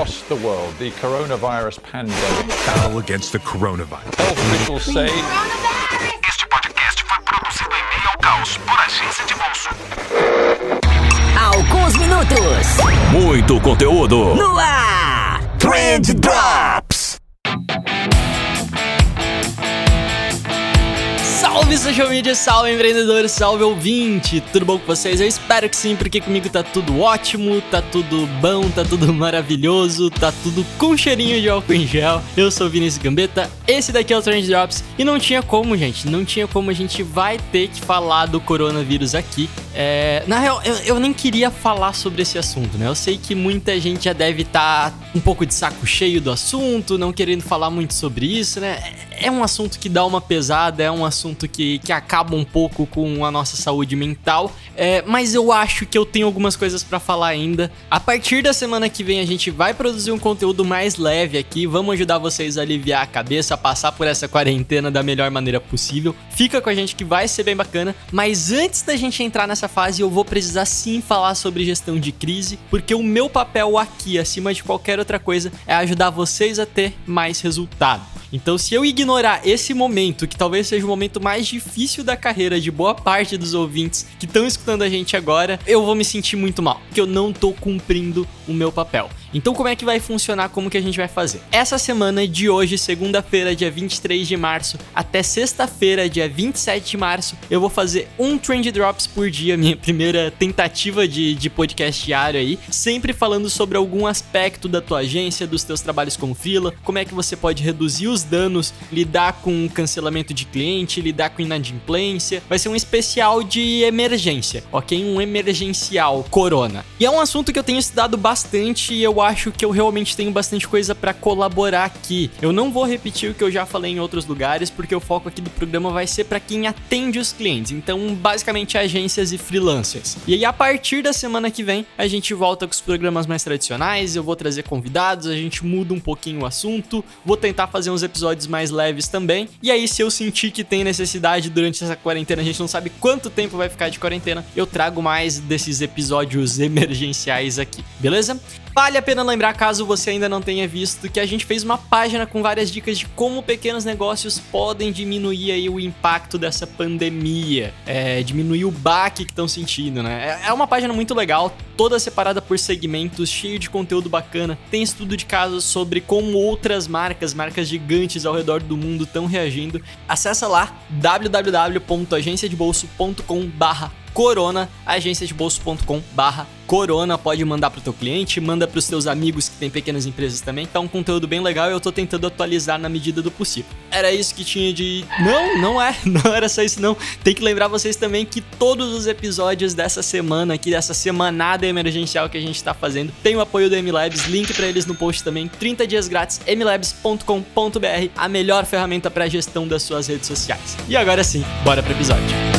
across the world, the coronavirus pandemic. Battle against the coronavirus. Health officials say Este podcast foi produzido em meio ao caos por agência de bolso. Alguns minutos Muito conteúdo. no ar. Trend Drops. Salve social media, salve empreendedor, salve ouvinte, tudo bom com vocês? Eu espero que sim, porque comigo tá tudo ótimo, tá tudo bom, tá tudo maravilhoso, tá tudo com cheirinho de álcool em gel. Eu sou o Vinícius Gambetta, esse daqui é o Trend Drops e não tinha como, gente, não tinha como a gente vai ter que falar do coronavírus aqui. É, na real, eu, eu nem queria falar sobre esse assunto, né? Eu sei que muita gente já deve estar um pouco de saco cheio do assunto, não querendo falar muito sobre isso, né? É um assunto que dá uma pesada, é um assunto que, que acaba um pouco com a nossa saúde mental, é, mas eu acho que eu tenho algumas coisas pra falar ainda. A partir da semana que vem a gente vai produzir um conteúdo mais leve aqui, vamos ajudar vocês a aliviar a cabeça, a passar por essa quarentena da melhor maneira possível. Fica com a gente que vai ser bem bacana, mas antes da gente entrar nessa fase, eu vou precisar sim falar sobre gestão de crise, porque o meu papel aqui, acima de qualquer outra coisa, é ajudar vocês a ter mais resultado. Então, se eu ignorar esse momento, que talvez seja o momento mais difícil da carreira de boa parte dos ouvintes que estão escutando a gente agora, eu vou me sentir muito mal, porque eu não tô cumprindo o meu papel. Então, como é que vai funcionar? Como que a gente vai fazer? Essa semana de hoje, segunda-feira, dia 23 de março, até sexta-feira, dia 27 de março, eu vou fazer um Trend Drops por dia, minha primeira tentativa de, de podcast diário aí, sempre falando sobre algum aspecto da tua agência, dos teus trabalhos como freela, como é que você pode reduzir os danos, lidar com cancelamento de cliente, lidar com inadimplência. Vai ser um especial de emergência, ok? Um emergencial corona. E é um assunto que eu tenho estudado bastante e eu acho que eu realmente tenho bastante coisa pra colaborar aqui. Eu não vou repetir o que eu já falei em outros lugares, porque o foco aqui do programa vai ser pra quem atende os clientes. Então, basicamente, agências e freelancers. E aí, a partir da semana que vem, a gente volta com os programas mais tradicionais. Eu vou trazer convidados, a gente muda um pouquinho o assunto. Vou tentar fazer uns episódios mais leves também. E aí, se eu sentir que tem necessidade durante essa quarentena, a gente não sabe quanto tempo vai ficar de quarentena, eu trago mais desses episódios emergenciais aqui, beleza? Vale a pena lembrar, caso você ainda não tenha visto, que a gente fez uma página com várias dicas de como pequenos negócios podem diminuir aí o impacto dessa pandemia, é, diminuir o baque que estão sentindo, né? É- É uma página muito legal, toda separada por segmentos, cheio de conteúdo bacana. Tem estudo de casos sobre como outras marcas, marcas gigantes ao redor do mundo estão reagindo. Acessa lá www.agenciadebolso.com/barra Corona, agenciadebolso.com barra Corona, pode mandar pro teu cliente, manda pros teus amigos que tem pequenas empresas também. Tá um conteúdo bem legal e eu tô tentando atualizar na medida do possível. Era isso que tinha de. Não, não é, não era só isso não. Tem que lembrar vocês também que todos os episódios dessa semana aqui, dessa semanada emergencial que a gente tá fazendo, tem o apoio do MLabs, link pra eles no post também, 30 dias grátis, mlabs.com.br, a melhor ferramenta pra gestão das suas redes sociais. E agora sim, bora pro episódio.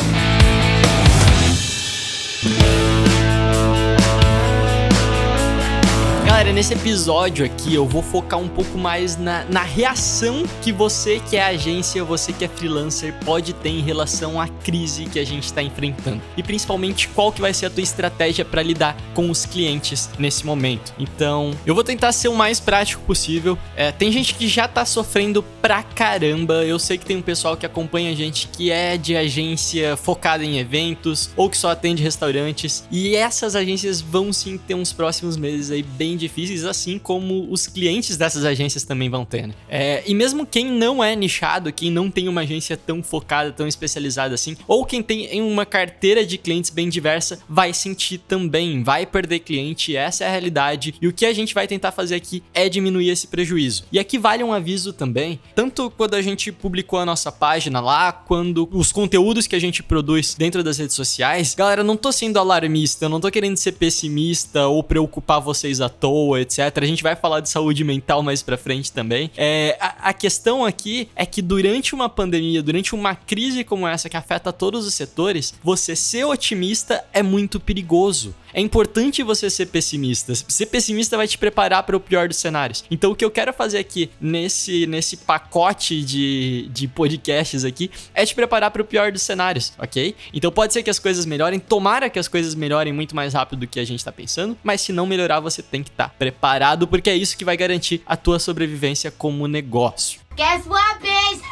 Galera, nesse episódio aqui eu vou focar um pouco mais na, na reação que você que é agência, você que é freelancer pode ter em relação à crise que a gente está enfrentando. E principalmente qual que vai ser a tua estratégia para lidar com os clientes nesse momento. Então, eu vou tentar ser o mais prático possível. É, tem gente que já tá sofrendo pra caramba. Eu sei que tem um pessoal que acompanha a gente que é de agência focada em eventos ou que só atende restaurantes. E essas agências vão sim ter uns próximos meses aí bem difíceis, assim como os clientes dessas agências também vão ter. Né? É, e mesmo quem não é nichado, quem não tem uma agência tão focada, tão especializada assim, ou quem tem uma carteira de clientes bem diversa, vai sentir também, vai perder cliente. Essa é a realidade. E o que a gente vai tentar fazer aqui é diminuir esse prejuízo. E aqui vale um aviso também, tanto quando a gente publicou a nossa página lá, quando os conteúdos que a gente produz dentro das redes sociais, galera, não tô sendo alarmista, eu não tô querendo ser pessimista ou preocupar vocês à toa, etc. A gente vai falar de saúde mental mais pra frente também. É, a, a questão aqui é que durante uma pandemia, durante uma crise como essa que afeta todos os setores, você ser otimista é muito perigoso. É importante você ser pessimista. Ser pessimista vai te preparar para o pior dos cenários. Então o que eu quero fazer aqui nesse, nesse pacote de, de podcasts aqui é te preparar para o pior dos cenários, ok? Então pode ser que as coisas melhorem, tomara que as coisas melhorem muito mais rápido do que a gente tá pensando, mas se não melhorar, você tem que estar tá preparado, porque é isso que vai garantir a tua sobrevivência como negócio. Guess what, bitch?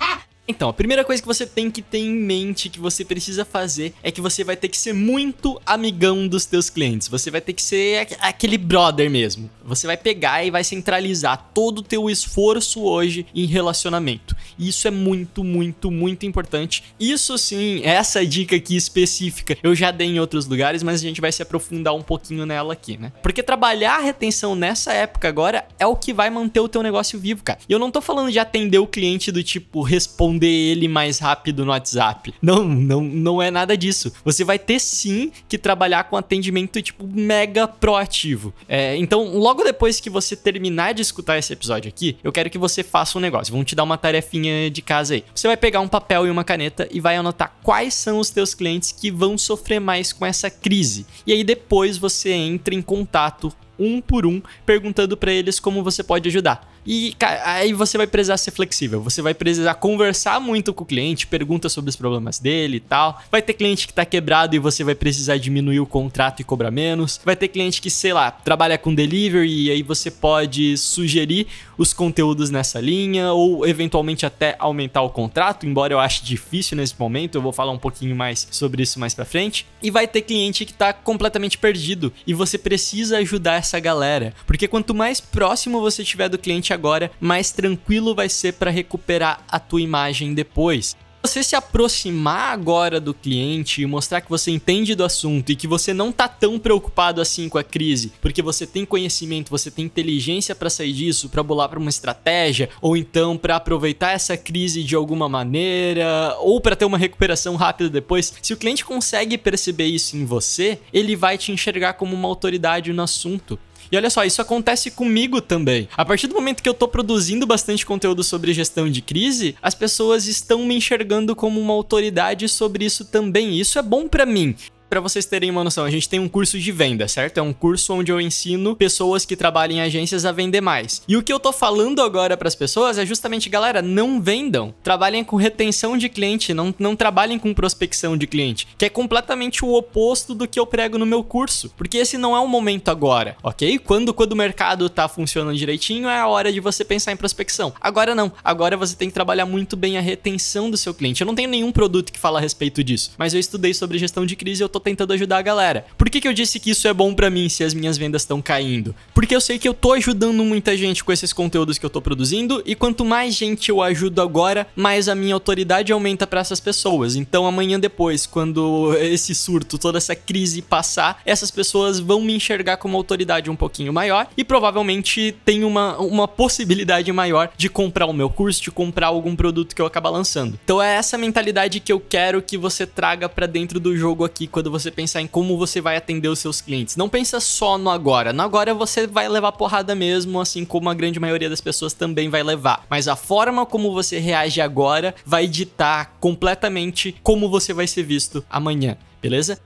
Então, a primeira coisa que você tem que ter em mente que você precisa fazer é que você vai ter que ser muito amigão dos teus clientes. Você vai ter que ser aquele brother mesmo. Você vai pegar e vai centralizar todo o teu esforço hoje em relacionamento. Isso é muito, muito, muito importante. Isso sim, essa dica aqui específica eu já dei em outros lugares, mas a gente vai se aprofundar um pouquinho nela aqui, né? Porque trabalhar a retenção nessa época agora é o que vai manter o teu negócio vivo, cara. E eu não tô falando de atender o cliente do tipo responder responder ele mais rápido no WhatsApp. Não, não, não é nada disso. Você vai ter sim que trabalhar com atendimento tipo mega proativo. É, então, logo depois que você terminar de escutar esse episódio aqui, eu quero que você faça um negócio. Vamos te dar uma tarefinha de casa aí. Você vai pegar um papel e uma caneta e vai anotar quais são os teus clientes que vão sofrer mais com essa crise. E aí depois você entra em contato um por um, perguntando para eles como você pode ajudar. E aí você vai precisar ser flexível, você vai precisar conversar muito com o cliente, pergunta sobre os problemas dele e tal. Vai ter cliente que tá quebrado e você vai precisar diminuir o contrato e cobrar menos. Vai ter cliente que, sei lá, trabalha com delivery e aí você pode sugerir os conteúdos nessa linha ou eventualmente até aumentar o contrato, embora eu ache difícil nesse momento, eu vou falar um pouquinho mais sobre isso mais para frente. E vai ter cliente que tá completamente perdido e você precisa ajudar essa galera, porque quanto mais próximo você estiver do cliente agora, mais tranquilo vai ser para recuperar a tua imagem depois você se aproximar agora do cliente e mostrar que você entende do assunto e que você não tá tão preocupado assim com a crise, porque você tem conhecimento, você tem inteligência para sair disso, para bolar para uma estratégia, ou então para aproveitar essa crise de alguma maneira, ou para ter uma recuperação rápida depois. Se o cliente consegue perceber isso em você, ele vai te enxergar como uma autoridade no assunto. E olha só, isso acontece comigo também. A partir do momento que eu tô produzindo bastante conteúdo sobre gestão de crise, as pessoas estão me enxergando como uma autoridade sobre isso também. E isso é bom para mim para vocês terem uma noção, a gente tem um curso de venda, certo? É um curso onde eu ensino pessoas que trabalham em agências a vender mais. E o que eu tô falando agora para as pessoas é justamente, galera, não vendam. Trabalhem com retenção de cliente, não, não trabalhem com prospecção de cliente, que é completamente o oposto do que eu prego no meu curso, porque esse não é o momento agora, ok? Quando, quando o mercado tá funcionando direitinho, é a hora de você pensar em prospecção. Agora não, agora você tem que trabalhar muito bem a retenção do seu cliente. Eu não tenho nenhum produto que fala a respeito disso, mas eu estudei sobre gestão de crise e eu tô tentando ajudar a galera. Por que, que eu disse que isso é bom para mim se as minhas vendas estão caindo? Porque eu sei que eu tô ajudando muita gente com esses conteúdos que eu tô produzindo e quanto mais gente eu ajudo agora, mais a minha autoridade aumenta para essas pessoas. Então amanhã depois, quando esse surto, toda essa crise passar, essas pessoas vão me enxergar como autoridade um pouquinho maior e provavelmente tem uma, uma possibilidade maior de comprar o meu curso, de comprar algum produto que eu acabar lançando. Então é essa mentalidade que eu quero que você traga para dentro do jogo aqui quando você pensar em como você vai atender os seus clientes. Não pensa só no agora. No agora você vai levar porrada mesmo, assim como a grande maioria das pessoas também vai levar. Mas a forma como você reage agora vai ditar completamente como você vai ser visto amanhã, beleza?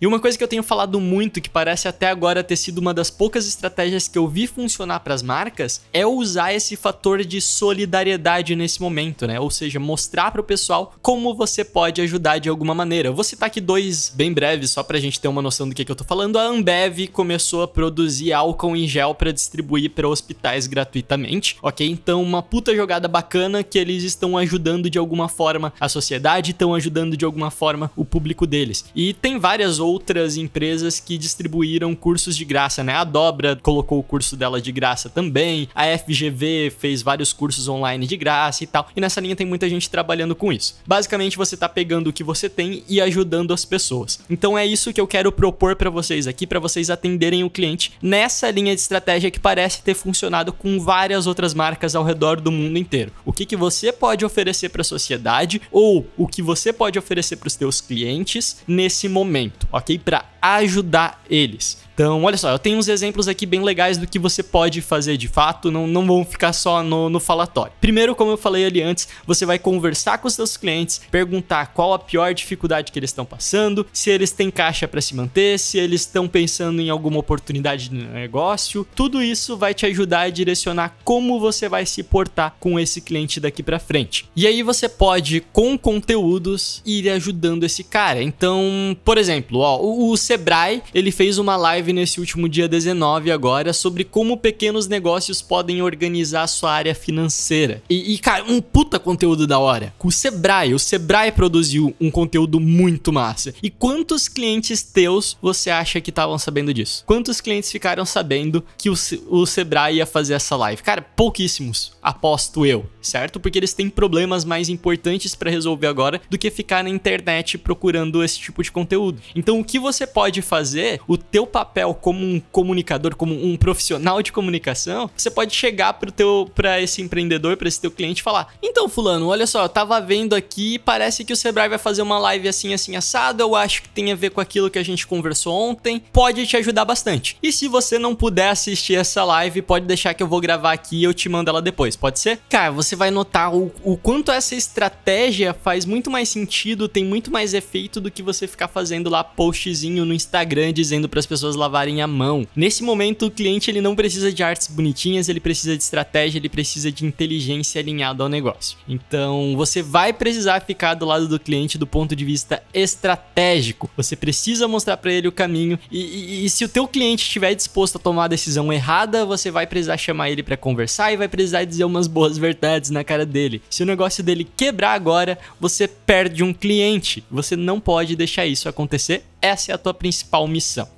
E uma coisa que eu tenho falado muito, que parece até agora ter sido uma das poucas estratégias que eu vi funcionar para as marcas, é usar esse fator de solidariedade nesse momento, né? Ou seja, mostrar para o pessoal como você pode ajudar de alguma maneira. Eu vou citar aqui dois bem breves, só para a gente ter uma noção do que, que eu tô falando. A Ambev começou a produzir álcool em gel para distribuir para hospitais gratuitamente, ok? Então, uma puta jogada bacana que eles estão ajudando de alguma forma a sociedade, estão ajudando de alguma forma o público deles. E tem várias outras outras empresas que distribuíram cursos de graça, né? A Dobra colocou o curso dela de graça também, a FGV fez vários cursos online de graça e tal. E nessa linha tem muita gente trabalhando com isso. Basicamente, você tá pegando o que você tem e ajudando as pessoas. Então é isso que eu quero propor para vocês aqui, para vocês atenderem o cliente nessa linha de estratégia que parece ter funcionado com várias outras marcas ao redor do mundo inteiro. O que, que você pode oferecer para a sociedade ou o que você pode oferecer para os seus clientes nesse momento, ok? Para ajudar eles. Então, olha só, eu tenho uns exemplos aqui bem legais do que você pode fazer de fato, não, não vão ficar só no, no falatório. Primeiro, como eu falei ali antes, você vai conversar com seus clientes, perguntar qual a pior dificuldade que eles estão passando, se eles têm caixa para se manter, se eles estão pensando em alguma oportunidade de negócio. Tudo isso vai te ajudar a direcionar como você vai se portar com esse cliente daqui para frente. E aí você pode, com conteúdos, ir ajudando esse cara. Então, por exemplo, ó, o, o Sebrae, ele fez uma live nesse último dia 19 agora sobre como pequenos negócios podem organizar sua área financeira. E, e, cara, um puta conteúdo da hora. Com o Sebrae, o Sebrae produziu um conteúdo muito massa. E quantos clientes teus você acha que estavam sabendo disso? Quantos clientes ficaram sabendo que o, o Sebrae ia fazer essa live? Cara, pouquíssimos, aposto eu, certo? Porque eles têm problemas mais importantes para resolver agora do que ficar na internet procurando esse tipo de conteúdo. Então, o que você pode fazer, o teu papel como um comunicador, como um profissional de comunicação, você pode chegar pro teu para esse empreendedor, para esse teu cliente e falar: "Então, fulano, olha só, eu tava vendo aqui, parece que o Sebrae vai fazer uma live assim assim assado, eu acho que tem a ver com aquilo que a gente conversou ontem, pode te ajudar bastante. E se você não puder assistir essa live, pode deixar que eu vou gravar aqui e eu te mando ela depois, pode ser? Cara, você vai notar o, o quanto essa estratégia faz muito mais sentido, tem muito mais efeito do que você ficar fazendo lá postzinho no Instagram dizendo para as pessoas lavarem a mão. Nesse momento, o cliente ele não precisa de artes bonitinhas, ele precisa de estratégia, ele precisa de inteligência alinhada ao negócio. Então, você vai precisar ficar do lado do cliente do ponto de vista estratégico. Você precisa mostrar para ele o caminho e, e, e, se o teu cliente estiver disposto a tomar a decisão errada, você vai precisar chamar ele para conversar e vai precisar dizer umas boas verdades na cara dele. Se o negócio dele quebrar agora, você perde um cliente. Você não pode deixar isso acontecer. Essa é a tua principal missão.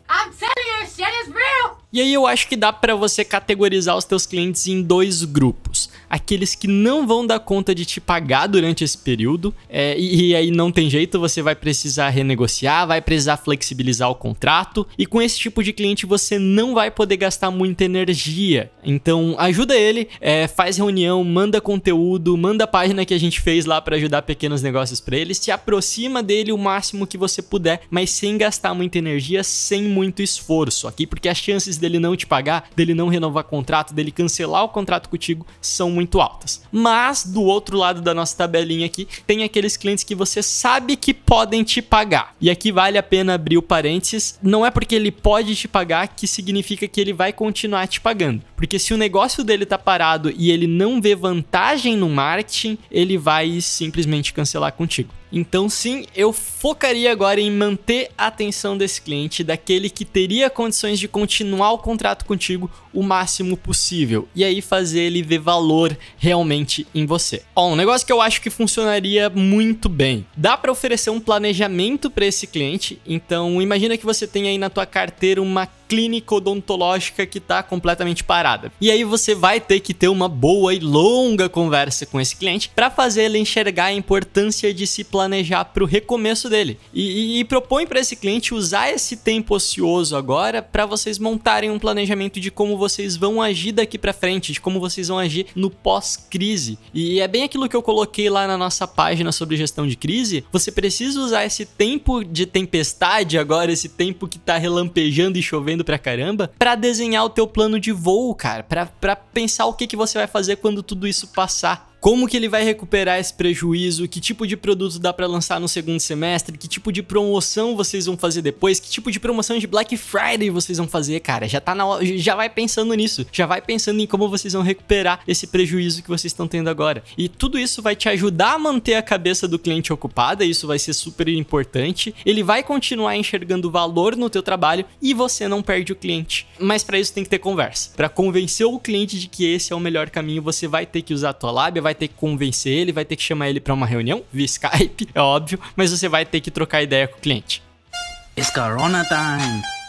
E aí eu acho que dá para você categorizar os teus clientes em dois grupos. Aqueles que não vão dar conta de te pagar durante esse período, é, e, e, aí não tem jeito, você vai precisar renegociar, vai precisar flexibilizar o contrato, e com esse tipo de cliente você não vai poder gastar muita energia. Então ajuda ele, é, faz reunião, manda conteúdo, manda a página que a gente fez lá para ajudar pequenos negócios para ele, se aproxima dele o máximo que você puder, mas sem gastar muita energia, sem muito esforço, aqui, porque as chances dele não te pagar, dele não renovar contrato, dele cancelar o contrato contigo são muito altas. Mas do outro lado da nossa tabelinha aqui, tem aqueles clientes que você sabe que podem te pagar. E aqui vale a pena abrir o parênteses, não é porque ele pode te pagar que significa que ele vai continuar te pagando. Porque se o negócio dele tá parado e ele não vê vantagem no marketing, ele vai simplesmente cancelar contigo. Então, sim, eu focaria agora em manter a atenção desse cliente, daquele que teria condições de continuar o contrato contigo o máximo possível e aí fazer ele ver valor realmente em você. Ó, um negócio que eu acho que funcionaria muito bem. Dá para oferecer um planejamento para esse cliente. Então, imagina que você tem aí na tua carteira uma clínica odontológica que está completamente parada. E aí você vai ter que ter uma boa e longa conversa com esse cliente para fazer ele enxergar a importância de se planejar para o recomeço dele. E, e, e propõe para esse cliente usar esse tempo ocioso agora para vocês montarem um planejamento de como vocês vão agir daqui para frente, de como vocês vão agir no pós-crise. E é bem aquilo que eu coloquei lá na nossa página sobre gestão de crise. Você precisa usar esse tempo de tempestade agora, esse tempo que tá relampejando e chovendo pra caramba, para desenhar o teu plano de voo, cara, pra, pra pensar o que, que você vai fazer quando tudo isso passar como que ele vai recuperar esse prejuízo, que tipo de produto dá para lançar no segundo semestre, que tipo de promoção vocês vão fazer depois, que tipo de promoção de Black Friday vocês vão fazer, cara. Já tá na já vai pensando nisso, já vai pensando em como vocês vão recuperar esse prejuízo que vocês estão tendo agora. E tudo isso vai te ajudar a manter a cabeça do cliente ocupada, isso vai ser super importante. Ele vai continuar enxergando valor no teu trabalho e você não perde o cliente. Mas para isso tem que ter conversa. Para convencer o cliente de que esse é o melhor caminho, você vai ter que usar a tua lábia, vai vai ter que convencer ele, vai ter que chamar ele para uma reunião via Skype, é óbvio, mas você vai ter que trocar ideia com o cliente. It's Corona time.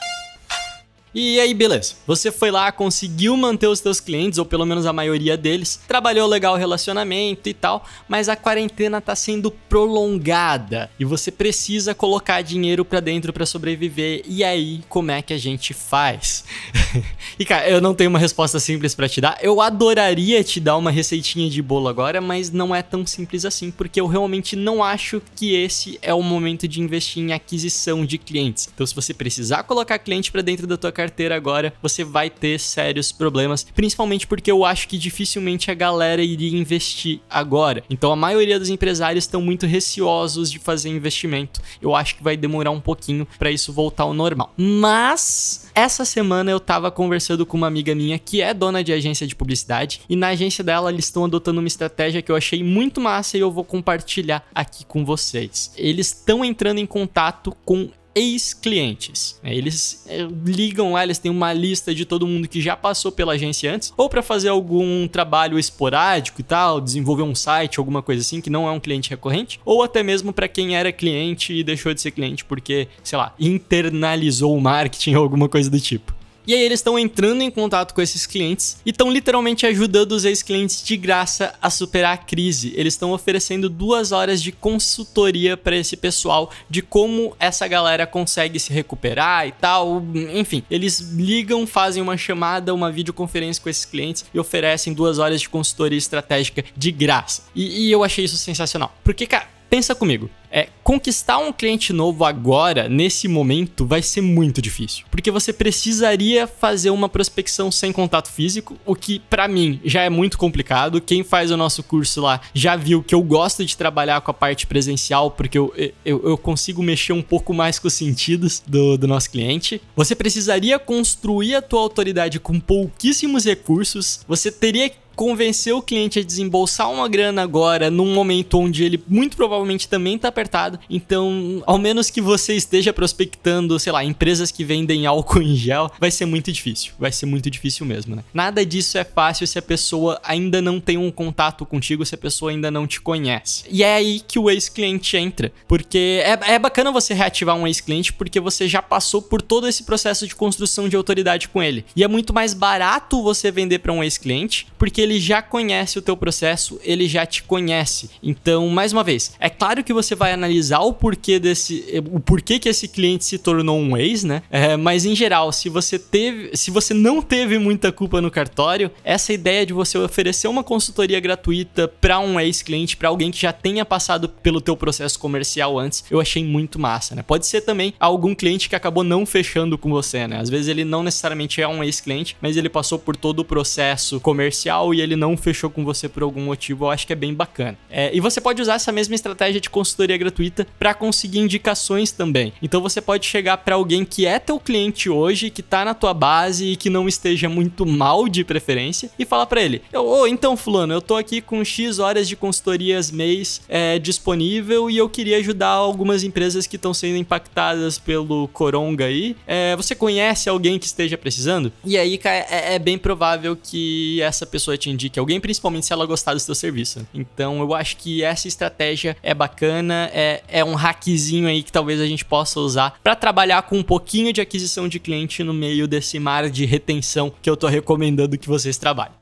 E aí, beleza. Você foi lá, conseguiu manter os seus clientes, ou pelo menos a maioria deles, trabalhou legal o relacionamento e tal, mas a quarentena tá sendo prolongada e você precisa colocar dinheiro para dentro para sobreviver. E aí, como é que a gente faz? E cara, eu não tenho uma resposta simples pra te dar. Eu adoraria te dar uma receitinha de bolo agora, mas não é tão simples assim, porque eu realmente não acho que esse é o momento de investir em aquisição de clientes. Então, se você precisar colocar cliente pra dentro da tua carteira agora, você vai ter sérios problemas, principalmente porque eu acho que dificilmente a galera iria investir agora. Então, a maioria dos empresários estão muito receosos de fazer investimento. Eu acho que vai demorar um pouquinho pra isso voltar ao normal. Mas essa semana eu tava conversando com uma amiga minha que é dona de agência de publicidade e na agência dela eles estão adotando uma estratégia que eu achei muito massa e eu vou compartilhar aqui com vocês. Eles estão entrando em contato com ex-clientes. né? Eles é, ligam lá, eles têm uma lista de todo mundo que já passou pela agência antes, ou para fazer algum trabalho esporádico e tal, desenvolver um site, alguma coisa assim, que não é um cliente recorrente, ou até mesmo para quem era cliente e deixou de ser cliente porque, sei lá, internalizou o marketing ou alguma coisa do tipo. E aí eles estão entrando em contato com esses clientes e estão literalmente ajudando os ex-clientes de graça a superar a crise. Eles estão oferecendo duas horas de consultoria para esse pessoal de como essa galera consegue se recuperar e tal. Enfim, eles ligam, fazem uma chamada, uma videoconferência com esses clientes e oferecem duas horas de consultoria estratégica de graça. E, e eu achei isso sensacional. Porque, cara, pensa comigo. É, conquistar um cliente novo agora, nesse momento, vai ser muito difícil. Porque você precisaria fazer uma prospecção sem contato físico, o que para mim já é muito complicado. Quem faz o nosso curso lá já viu que eu gosto de trabalhar com a parte presencial, porque eu, eu, eu consigo mexer um pouco mais com os sentidos do, do nosso cliente. Você precisaria construir a tua autoridade com pouquíssimos recursos. Você teria que convencer o cliente a desembolsar uma grana agora, num momento onde ele muito provavelmente também tá apertado. Então, ao menos que você esteja prospectando, sei lá, empresas que vendem álcool em gel, vai ser muito difícil. Vai ser muito difícil mesmo, né? Nada disso é fácil se a pessoa ainda não tem um contato contigo, se a pessoa ainda não te conhece. E é aí que o ex-cliente entra. Porque é, é bacana você reativar um ex-cliente porque você já passou por todo esse processo de construção de autoridade com ele. E é muito mais barato você vender para um ex-cliente, porque ele já conhece o teu processo, ele já te conhece. Então, mais uma vez, é claro que você vai analisar o porquê desse, o porquê que esse cliente se tornou um ex, né? É, mas em geral, se você teve, se você não teve muita culpa no cartório, essa ideia de você oferecer uma consultoria gratuita para um ex-cliente, para alguém que já tenha passado pelo teu processo comercial antes, eu achei muito massa, né? Pode ser também algum cliente que acabou não fechando com você, né? Às vezes ele não necessariamente é um ex-cliente, mas ele passou por todo o processo comercial e ele não fechou com você por algum motivo, eu acho que é bem bacana. É, e você pode usar essa mesma estratégia de consultoria gratuita para conseguir indicações também. Então você pode chegar para alguém que é teu cliente hoje, que tá na tua base e que não esteja muito mal de preferência, e falar para ele: Ô, oh, então, Fulano, eu tô aqui com X horas de consultorias mês é, disponível e eu queria ajudar algumas empresas que estão sendo impactadas pelo coronga aí. É, você conhece alguém que esteja precisando? E aí, é, é bem provável que essa pessoa indique alguém, principalmente se ela gostar do seu serviço. Então eu acho que essa estratégia é bacana, é, é um hackzinho aí que talvez a gente possa usar para trabalhar com um pouquinho de aquisição de cliente no meio desse mar de retenção que eu tô recomendando que vocês trabalhem.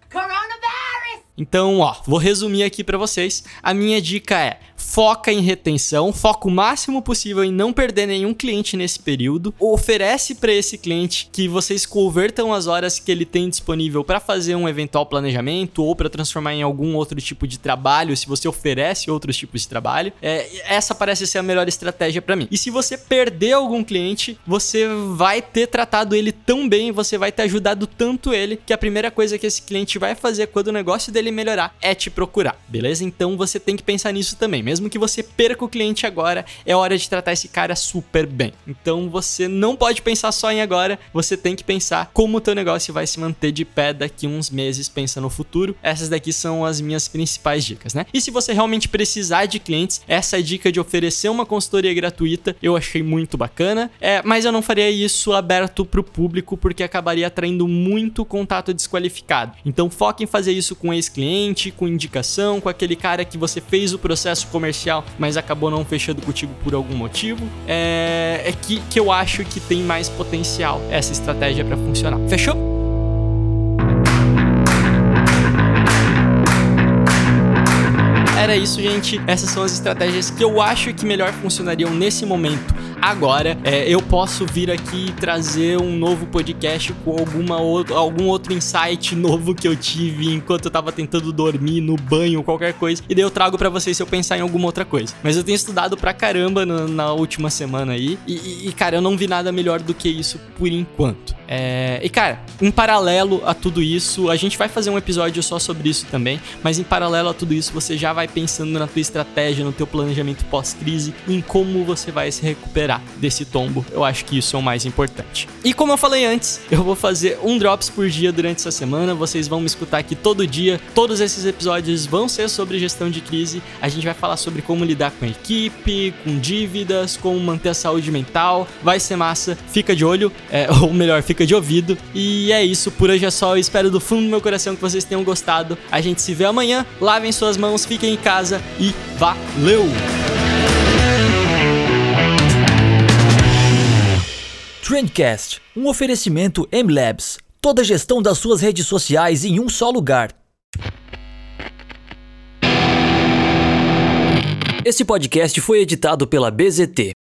Então, ó, vou resumir aqui para vocês. A minha dica é: foca em retenção, foca o máximo possível em não perder nenhum cliente nesse período. Oferece para esse cliente que vocês convertam as horas que ele tem disponível para fazer um eventual planejamento ou para transformar em algum outro tipo de trabalho, se você oferece outros tipos de trabalho. É, essa parece ser a melhor estratégia para mim. E se você perder algum cliente, você vai ter tratado ele tão bem, você vai ter ajudado tanto ele que a primeira coisa que esse cliente vai fazer quando o negócio dele melhorar é te procurar, beleza? Então você tem que pensar nisso também. Mesmo que você perca o cliente agora, é hora de tratar esse cara super bem. Então você não pode pensar só em agora, você tem que pensar como o teu negócio vai se manter de pé daqui uns meses, pensa no futuro. Essas daqui são as minhas principais dicas, né? E se você realmente precisar de clientes, essa dica de oferecer uma consultoria gratuita eu achei muito bacana, é, mas eu não faria isso aberto pro público porque acabaria atraindo muito contato desqualificado. Então foque em fazer isso com ex-cliente, com indicação, com aquele cara que você fez o processo comercial, mas acabou não fechando contigo por algum motivo. É, é que, que eu acho que tem mais potencial essa estratégia para funcionar. Fechou? era isso, gente. Essas são as estratégias que eu acho que melhor funcionariam nesse momento agora, é, eu posso vir aqui e trazer um novo podcast com alguma ou- algum outro insight novo que eu tive enquanto eu tava tentando dormir, no banho, qualquer coisa. E daí eu trago pra vocês se eu pensar em alguma outra coisa. Mas eu tenho estudado pra caramba na, na última semana aí. E, e- cara, eu não vi nada melhor do que isso por enquanto. É, e cara, em paralelo a tudo isso, a gente vai fazer um episódio só sobre isso também, mas em paralelo a tudo isso, você já vai pensando na tua estratégia, no teu planejamento pós-crise, em como você vai se desse tombo. Eu acho que isso é o mais importante. E como eu falei antes, eu vou fazer um drops por dia durante essa semana, vocês vão me escutar aqui todo dia. Todos esses episódios vão ser sobre gestão de crise. A gente vai falar sobre como lidar com a equipe, com dívidas, como manter a saúde mental. Vai ser massa. Fica de olho, é, ou melhor, fica de ouvido. E é isso, por hoje é só. Eu espero do fundo do meu coração que vocês tenham gostado. A gente se vê amanhã. Lavem suas mãos, fiquem em casa e valeu! Trendcast, um oferecimento M-Labs. Toda a gestão das suas redes sociais em um só lugar. Esse podcast foi editado pela BZT.